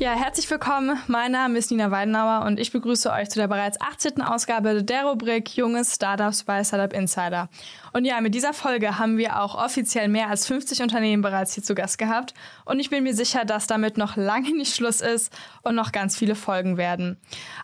Ja, herzlich willkommen. Mein Name ist Nina Weidenauer und ich begrüße euch zu der bereits 18. Ausgabe der Rubrik Junge Startups bei Startup Insider. Und ja, mit dieser Folge haben wir auch offiziell mehr als 50 Unternehmen bereits hier zu Gast gehabt. Und ich bin mir sicher, dass damit noch lange nicht Schluss ist und noch ganz viele Folgen werden.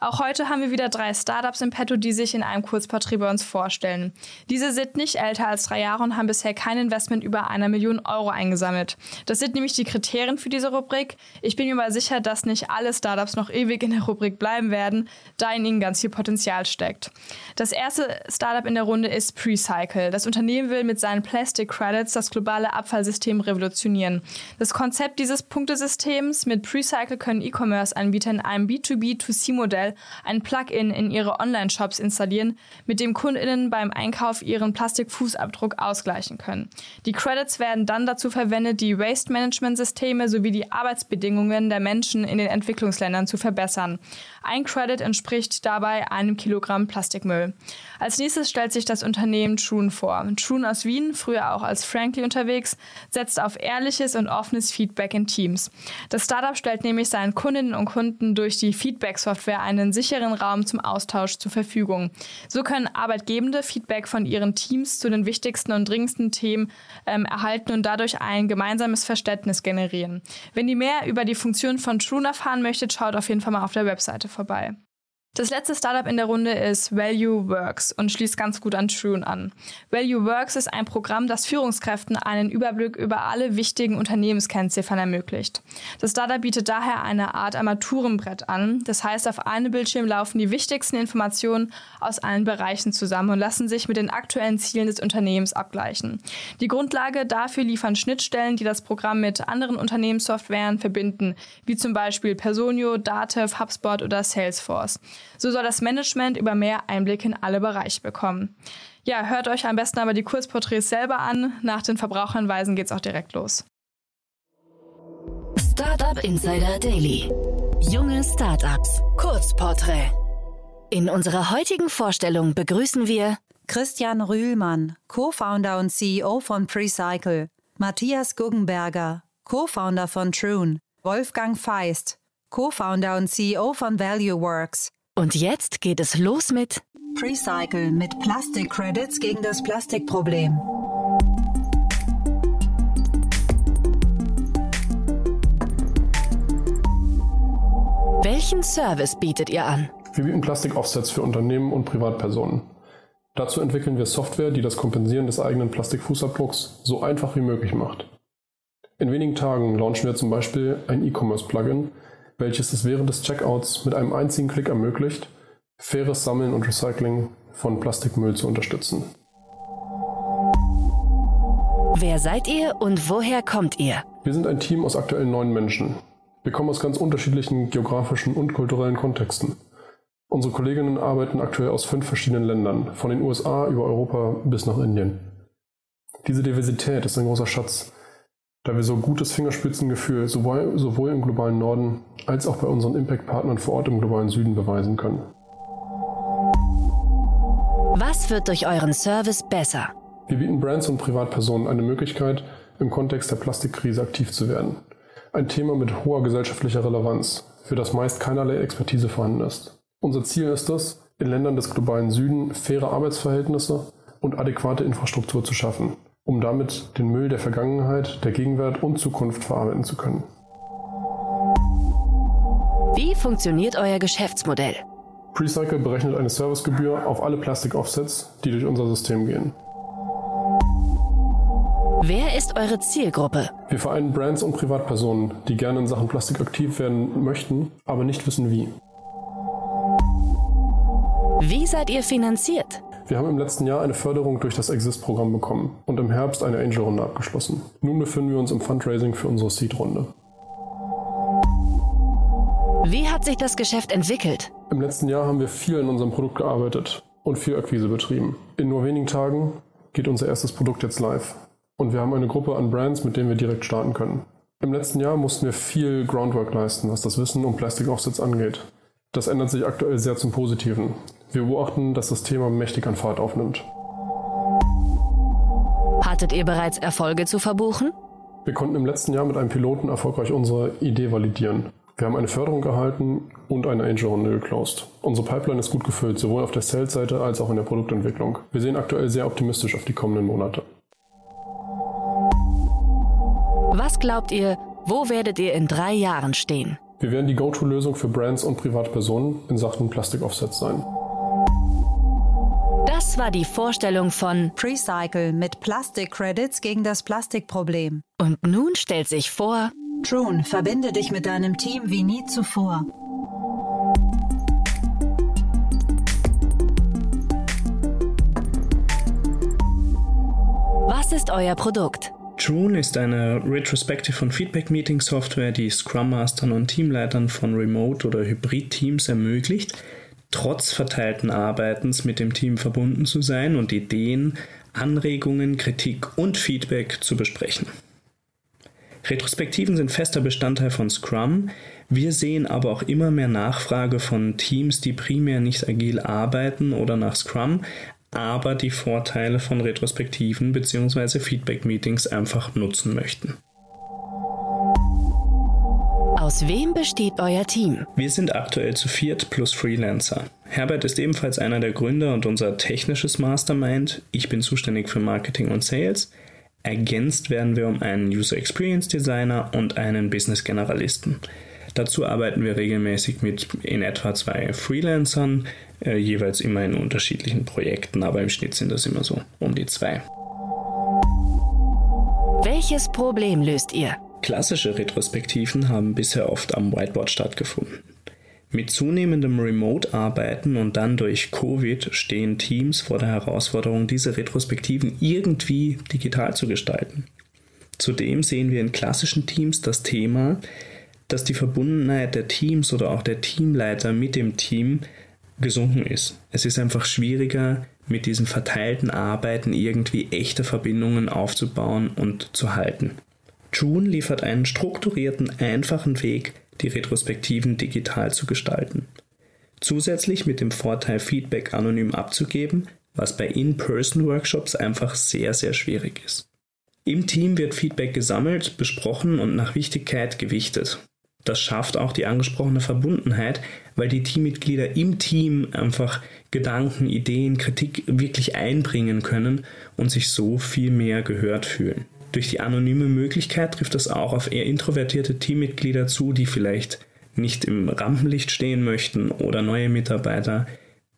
Auch heute haben wir wieder drei Startups im Petto, die sich in einem Kurzporträt bei uns vorstellen. Diese sind nicht älter als drei Jahre und haben bisher kein Investment über einer Million Euro eingesammelt. Das sind nämlich die Kriterien für diese Rubrik. Ich bin mir mal sicher, dass nicht alle Startups noch ewig in der Rubrik bleiben werden, da in ihnen ganz viel Potenzial steckt. Das erste Startup in der Runde ist Precycle. Das Unternehmen will mit seinen Plastic Credits das globale Abfallsystem revolutionieren. Das Konzept dieses Punktesystems mit Precycle können E-Commerce-Anbieter in einem B2B2C-Modell ein Plugin in ihre Online-Shops installieren, mit dem KundInnen beim Einkauf ihren Plastikfußabdruck ausgleichen können. Die Credits werden dann dazu verwendet, die Waste-Management-Systeme sowie die Arbeitsbedingungen der Menschen in den Entwicklungsländern zu verbessern. Ein Credit entspricht dabei einem Kilogramm Plastikmüll. Als nächstes stellt sich das Unternehmen Trune vor. Trune aus Wien, früher auch als Frankly unterwegs, setzt auf ehrliches und offenes Feedback in Teams. Das Startup stellt nämlich seinen Kundinnen und Kunden durch die Feedback-Software einen sicheren Raum zum Austausch zur Verfügung. So können Arbeitgebende Feedback von ihren Teams zu den wichtigsten und dringendsten Themen ähm, erhalten und dadurch ein gemeinsames Verständnis generieren. Wenn ihr mehr über die Funktion von Trune erfahren möchtet, schaut auf jeden Fall mal auf der Webseite vorbei. Das letzte Startup in der Runde ist Value Works und schließt ganz gut an Trune an. Value Works ist ein Programm, das Führungskräften einen Überblick über alle wichtigen Unternehmenskennziffern ermöglicht. Das Startup bietet daher eine Art Armaturenbrett an. Das heißt, auf einem Bildschirm laufen die wichtigsten Informationen aus allen Bereichen zusammen und lassen sich mit den aktuellen Zielen des Unternehmens abgleichen. Die Grundlage dafür liefern Schnittstellen, die das Programm mit anderen Unternehmenssoftwaren verbinden, wie zum Beispiel Personio, Datev, HubSpot oder Salesforce. So soll das Management über mehr Einblick in alle Bereiche bekommen. Ja, hört euch am besten aber die Kurzporträts selber an. Nach den Verbraucherhinweisen geht's auch direkt los. Startup Insider Daily. Junge Startups. Kurzporträt. In unserer heutigen Vorstellung begrüßen wir Christian Rühlmann, Co-Founder und CEO von Precycle, Matthias Guggenberger, Co-Founder von Trune, Wolfgang Feist, Co-Founder und CEO von ValueWorks, und jetzt geht es los mit Precycle mit Plastik-Credits gegen das Plastikproblem. Welchen Service bietet ihr an? Wir bieten Plastik-Offsets für Unternehmen und Privatpersonen. Dazu entwickeln wir Software, die das Kompensieren des eigenen Plastikfußabdrucks so einfach wie möglich macht. In wenigen Tagen launchen wir zum Beispiel ein E-Commerce-Plugin, welches es während des Checkouts mit einem einzigen Klick ermöglicht, faires Sammeln und Recycling von Plastikmüll zu unterstützen. Wer seid ihr und woher kommt ihr? Wir sind ein Team aus aktuell neun Menschen. Wir kommen aus ganz unterschiedlichen geografischen und kulturellen Kontexten. Unsere Kolleginnen arbeiten aktuell aus fünf verschiedenen Ländern, von den USA über Europa bis nach Indien. Diese Diversität ist ein großer Schatz, da wir so gutes Fingerspitzengefühl sowohl, sowohl im globalen Norden als auch bei unseren Impact-Partnern vor Ort im globalen Süden beweisen können. Was wird durch euren Service besser? Wir bieten Brands und Privatpersonen eine Möglichkeit, im Kontext der Plastikkrise aktiv zu werden. Ein Thema mit hoher gesellschaftlicher Relevanz, für das meist keinerlei Expertise vorhanden ist. Unser Ziel ist es, in Ländern des globalen Süden faire Arbeitsverhältnisse und adäquate Infrastruktur zu schaffen, um damit den Müll der Vergangenheit, der Gegenwart und Zukunft verarbeiten zu können. Wie funktioniert euer Geschäftsmodell? Precycle berechnet eine Servicegebühr auf alle Plastik-Offsets, die durch unser System gehen. Wer ist eure Zielgruppe? Wir vereinen Brands und Privatpersonen, die gerne in Sachen Plastik aktiv werden möchten, aber nicht wissen wie. Wie seid ihr finanziert? Wir haben im letzten Jahr eine Förderung durch das Exist-Programm bekommen und im Herbst eine Angel-Runde abgeschlossen. Nun befinden wir uns im Fundraising für unsere Seed-Runde. Wie hat sich das Geschäft entwickelt? Im letzten Jahr haben wir viel in unserem Produkt gearbeitet und viel Akquise betrieben. In nur wenigen Tagen geht unser erstes Produkt jetzt live. Und wir haben eine Gruppe an Brands, mit denen wir direkt starten können. Im letzten Jahr mussten wir viel Groundwork leisten, was das Wissen um Plastic Offsets angeht. Das ändert sich aktuell sehr zum Positiven. Wir beobachten, dass das Thema mächtig an Fahrt aufnimmt. Hattet ihr bereits Erfolge zu verbuchen? Wir konnten im letzten Jahr mit einem Piloten erfolgreich unsere Idee validieren. Wir haben eine Förderung erhalten und eine Angel-Runde geclosed. Unsere Pipeline ist gut gefüllt, sowohl auf der Sales-Seite als auch in der Produktentwicklung. Wir sehen aktuell sehr optimistisch auf die kommenden Monate. Was glaubt ihr, wo werdet ihr in drei Jahren stehen? Wir werden die Go-To-Lösung für Brands und Privatpersonen in Sachen Plastik-Offsets sein. Das war die Vorstellung von Precycle mit Plastik-Credits gegen das Plastikproblem. Und nun stellt sich vor, Trune, verbinde dich mit deinem Team wie nie zuvor. was ist euer Produkt? Trune ist eine Retrospective und Feedback Meeting Software, die Scrum Mastern und Teamleitern von Remote- oder Hybrid-Teams ermöglicht, trotz verteilten Arbeitens mit dem Team verbunden zu sein und Ideen, Anregungen, Kritik und Feedback zu besprechen. Retrospektiven sind fester Bestandteil von Scrum. Wir sehen aber auch immer mehr Nachfrage von Teams, die primär nicht agil arbeiten oder nach Scrum, aber die Vorteile von Retrospektiven bzw. Feedback-Meetings einfach nutzen möchten. Aus wem besteht euer Team? Wir sind aktuell zu viert plus Freelancer. Herbert ist ebenfalls einer der Gründer und unser technisches Mastermind. Ich bin zuständig für Marketing und Sales. Ergänzt werden wir um einen User Experience Designer und einen Business Generalisten. Dazu arbeiten wir regelmäßig mit in etwa zwei Freelancern, äh, jeweils immer in unterschiedlichen Projekten, aber im Schnitt sind das immer so um die zwei. Welches Problem löst ihr? Klassische Retrospektiven haben bisher oft am Whiteboard stattgefunden. Mit zunehmendem Remote-Arbeiten und dann durch Covid stehen Teams vor der Herausforderung, diese Retrospektiven irgendwie digital zu gestalten. Zudem sehen wir in klassischen Teams das Thema, dass die Verbundenheit der Teams oder auch der Teamleiter mit dem Team gesunken ist. Es ist einfach schwieriger, mit diesen verteilten Arbeiten irgendwie echte Verbindungen aufzubauen und zu halten. June liefert einen strukturierten, einfachen Weg, die Retrospektiven digital zu gestalten. Zusätzlich mit dem Vorteil, Feedback anonym abzugeben, was bei In-Person-Workshops einfach sehr, sehr schwierig ist. Im Team wird Feedback gesammelt, besprochen und nach Wichtigkeit gewichtet. Das schafft auch die angesprochene Verbundenheit, weil die Teammitglieder im Team einfach Gedanken, Ideen, Kritik wirklich einbringen können und sich so viel mehr gehört fühlen. Durch die anonyme Möglichkeit trifft das auch auf eher introvertierte Teammitglieder zu, die vielleicht nicht im Rampenlicht stehen möchten oder neue Mitarbeiter,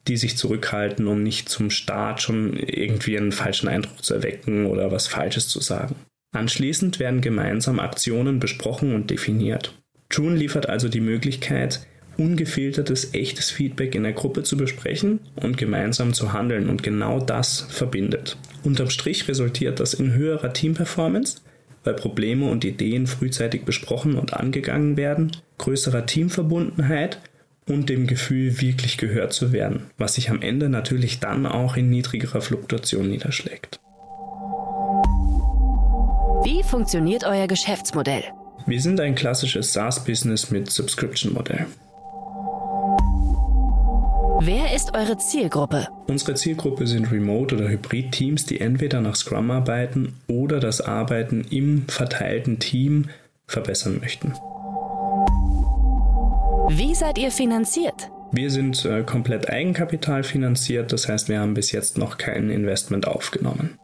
die sich zurückhalten, um nicht zum Start schon irgendwie einen falschen Eindruck zu erwecken oder was Falsches zu sagen. Anschließend werden gemeinsam Aktionen besprochen und definiert. June liefert also die Möglichkeit, ungefiltertes, echtes Feedback in der Gruppe zu besprechen und gemeinsam zu handeln und genau das verbindet. Unterm Strich resultiert das in höherer Teamperformance, weil Probleme und Ideen frühzeitig besprochen und angegangen werden, größerer Teamverbundenheit und dem Gefühl, wirklich gehört zu werden, was sich am Ende natürlich dann auch in niedrigerer Fluktuation niederschlägt. Wie funktioniert euer Geschäftsmodell? Wir sind ein klassisches SaaS-Business mit Subscription-Modell. Wer ist eure Zielgruppe? Unsere Zielgruppe sind Remote- oder Hybrid-Teams, die entweder nach Scrum arbeiten oder das Arbeiten im verteilten Team verbessern möchten. Wie seid ihr finanziert? Wir sind äh, komplett Eigenkapital finanziert, das heißt, wir haben bis jetzt noch kein Investment aufgenommen.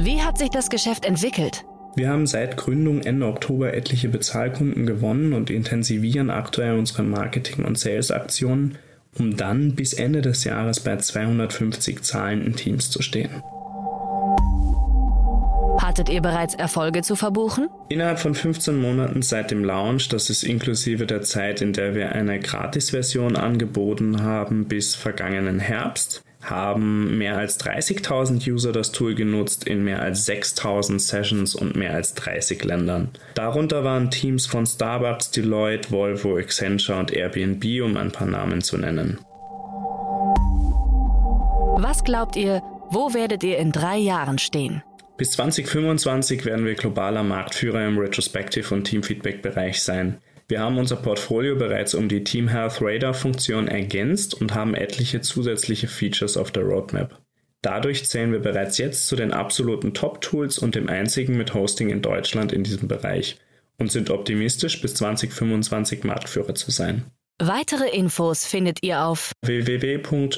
Wie hat sich das Geschäft entwickelt? Wir haben seit Gründung Ende Oktober etliche Bezahlkunden gewonnen und intensivieren aktuell unsere Marketing- und Sales-Aktionen, um dann bis Ende des Jahres bei 250 zahlenden Teams zu stehen. Hattet ihr bereits Erfolge zu verbuchen? Innerhalb von 15 Monaten seit dem Launch, das ist inklusive der Zeit, in der wir eine Gratis-Version angeboten haben, bis vergangenen Herbst, haben mehr als 30.000 User das Tool genutzt in mehr als 6.000 Sessions und mehr als 30 Ländern. Darunter waren Teams von Starbucks, Deloitte, Volvo, Accenture und Airbnb, um ein paar Namen zu nennen. Was glaubt ihr, wo werdet ihr in drei Jahren stehen? Bis 2025 werden wir globaler Marktführer im Retrospective- und Teamfeedback-Bereich sein. Wir haben unser Portfolio bereits um die Team Health Radar Funktion ergänzt und haben etliche zusätzliche Features auf der Roadmap. Dadurch zählen wir bereits jetzt zu den absoluten Top-Tools und dem einzigen mit Hosting in Deutschland in diesem Bereich und sind optimistisch, bis 2025 Marktführer zu sein. Weitere Infos findet ihr auf www.trune.io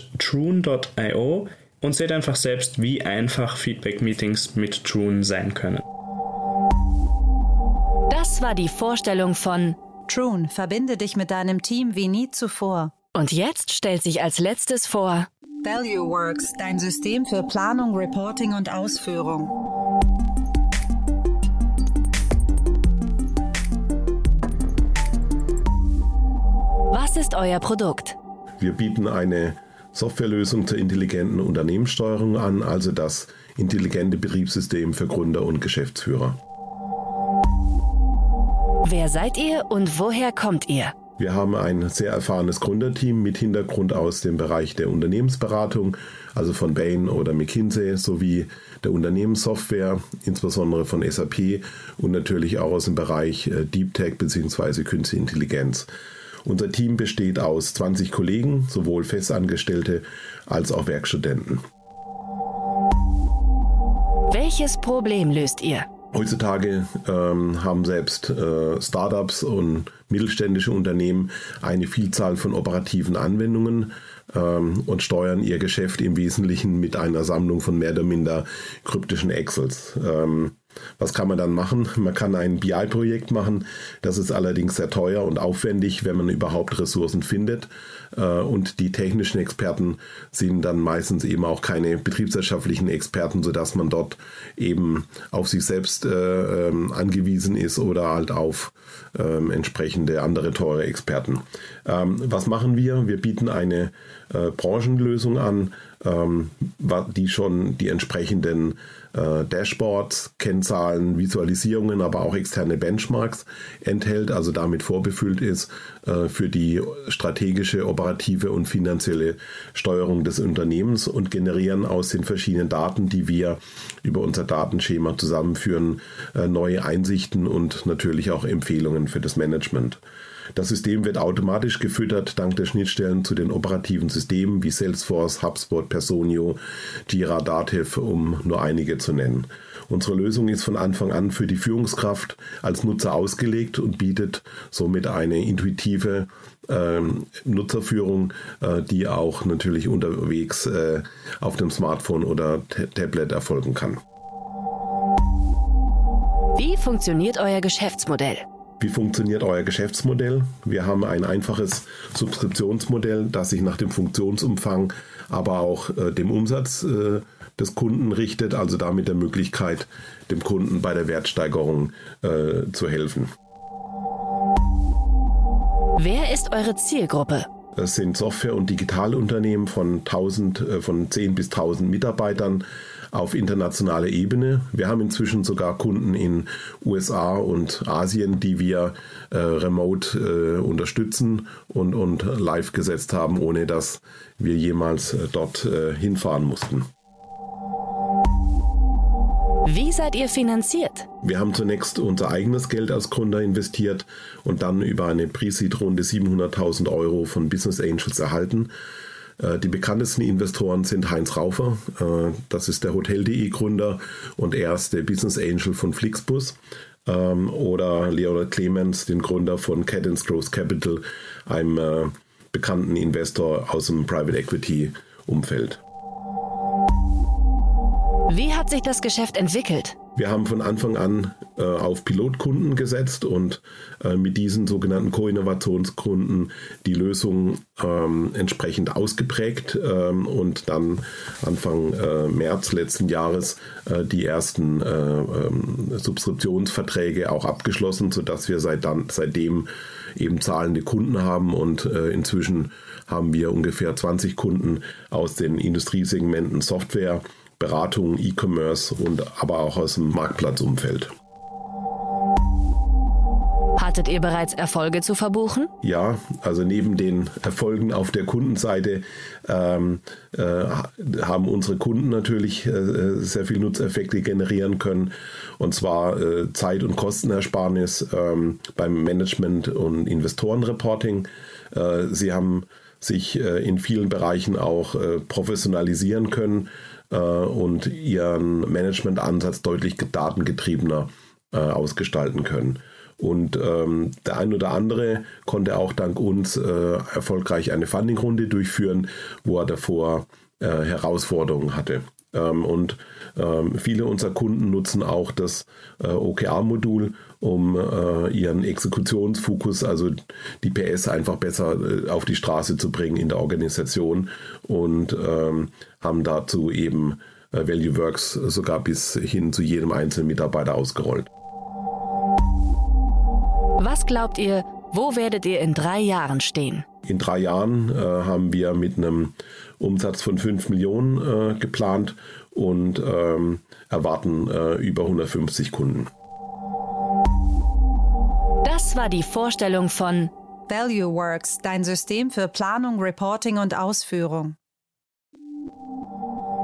und seht einfach selbst, wie einfach Feedback-Meetings mit Trune sein können. Das war die Vorstellung von Trune, verbinde dich mit deinem Team wie nie zuvor. Und jetzt stellt sich als letztes vor ValueWorks, dein System für Planung, Reporting und Ausführung. Was ist euer Produkt? Wir bieten eine Softwarelösung zur intelligenten Unternehmenssteuerung an, also das intelligente Betriebssystem für Gründer und Geschäftsführer. Wer seid ihr und woher kommt ihr? Wir haben ein sehr erfahrenes Gründerteam mit Hintergrund aus dem Bereich der Unternehmensberatung, also von Bain oder McKinsey, sowie der Unternehmenssoftware, insbesondere von SAP und natürlich auch aus dem Bereich äh, Deep Tech bzw. Künstliche Intelligenz. Unser Team besteht aus 20 Kollegen, sowohl Festangestellte als auch Werkstudenten. Welches Problem löst ihr? Heutzutage ähm, haben selbst äh, Startups und mittelständische Unternehmen eine Vielzahl von operativen Anwendungen ähm, und steuern ihr Geschäft im Wesentlichen mit einer Sammlung von mehr oder minder kryptischen Excels. Ähm, was kann man dann machen? Man kann ein BI-Projekt machen. Das ist allerdings sehr teuer und aufwendig, wenn man überhaupt Ressourcen findet. Äh, und die technischen Experten sind dann meistens eben auch keine betriebswirtschaftlichen Experten, sodass man dort eben auf sich selbst äh, ähm, angewiesen ist oder halt auf ähm, entsprechende andere teure Experten. Ähm, was machen wir? Wir bieten eine äh, Branchenlösung an, die schon die entsprechenden Dashboards, Kennzahlen, Visualisierungen, aber auch externe Benchmarks enthält, also damit vorbefüllt ist äh, für die strategische, operative und finanzielle Steuerung des Unternehmens und generieren aus den verschiedenen Daten, die wir über unser Datenschema zusammenführen, äh, neue Einsichten und natürlich auch Empfehlungen für das Management. Das System wird automatisch gefüttert dank der Schnittstellen zu den operativen Systemen wie Salesforce, HubSpot, Personio, Jira, Dativ, um nur einige zu nennen. Unsere Lösung ist von Anfang an für die Führungskraft als Nutzer ausgelegt und bietet somit eine intuitive ähm, Nutzerführung, äh, die auch natürlich unterwegs äh, auf dem Smartphone oder Tablet erfolgen kann. Wie funktioniert euer Geschäftsmodell? Wie funktioniert euer Geschäftsmodell? Wir haben ein einfaches Subskriptionsmodell, das sich nach dem Funktionsumfang, aber auch äh, dem Umsatz äh, des Kunden richtet, also damit der Möglichkeit, dem Kunden bei der Wertsteigerung äh, zu helfen. Wer ist eure Zielgruppe? Es sind Software- und Digitalunternehmen von 1000, äh, von 10 bis 1000 Mitarbeitern auf internationaler Ebene. Wir haben inzwischen sogar Kunden in USA und Asien, die wir äh, remote äh, unterstützen und, und live gesetzt haben, ohne dass wir jemals äh, dort äh, hinfahren mussten. Wie seid ihr finanziert? Wir haben zunächst unser eigenes Geld als Gründer investiert und dann über eine Pre-Seed-Runde 700.000 Euro von Business Angels erhalten. Äh, die bekanntesten Investoren sind Heinz Raufer, äh, das ist der Hotel.de Gründer und er ist der Business Angel von Flixbus. Ähm, oder Leonard Clemens, den Gründer von Cadence Growth Capital, einem äh, bekannten Investor aus dem Private Equity Umfeld. Wie hat sich das Geschäft entwickelt? Wir haben von Anfang an äh, auf Pilotkunden gesetzt und äh, mit diesen sogenannten Co-Innovationskunden die Lösung ähm, entsprechend ausgeprägt ähm, und dann Anfang äh, März letzten Jahres äh, die ersten äh, ähm, Subskriptionsverträge auch abgeschlossen, sodass wir seit dann, seitdem eben zahlende Kunden haben und äh, inzwischen haben wir ungefähr 20 Kunden aus den Industriesegmenten Software, Beratung, E-Commerce und aber auch aus dem Marktplatzumfeld. Hattet ihr bereits Erfolge zu verbuchen? Ja, also neben den Erfolgen auf der Kundenseite ähm, äh, haben unsere Kunden natürlich äh, sehr viel Nutzeffekte generieren können. Und zwar äh, Zeit- und Kostenersparnis ähm, beim Management- und Investorenreporting. Äh, sie haben sich äh, in vielen Bereichen auch äh, professionalisieren können äh, und ihren Managementansatz deutlich datengetriebener äh, ausgestalten können. Und ähm, der ein oder andere konnte auch dank uns äh, erfolgreich eine Fundingrunde durchführen, wo er davor äh, Herausforderungen hatte. Ähm, und ähm, viele unserer Kunden nutzen auch das äh, OKR-Modul, um äh, ihren Exekutionsfokus, also die PS einfach besser äh, auf die Straße zu bringen in der Organisation und ähm, haben dazu eben Value Works sogar bis hin zu jedem einzelnen Mitarbeiter ausgerollt. Was glaubt ihr, wo werdet ihr in drei Jahren stehen? In drei Jahren äh, haben wir mit einem Umsatz von 5 Millionen äh, geplant und ähm, erwarten äh, über 150 Kunden. Das war die Vorstellung von ValueWorks, dein System für Planung, Reporting und Ausführung.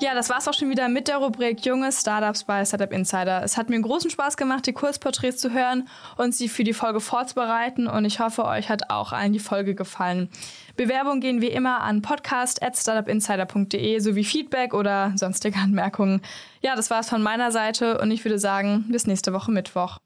Ja, das war's auch schon wieder mit der Rubrik Junge Startups bei Startup Insider. Es hat mir großen Spaß gemacht, die Kurzporträts zu hören und sie für die Folge vorzubereiten und ich hoffe, euch hat auch allen die Folge gefallen. Bewerbungen gehen wie immer an podcast.startupinsider.de sowie Feedback oder sonstige Anmerkungen. Ja, das war's von meiner Seite und ich würde sagen, bis nächste Woche Mittwoch.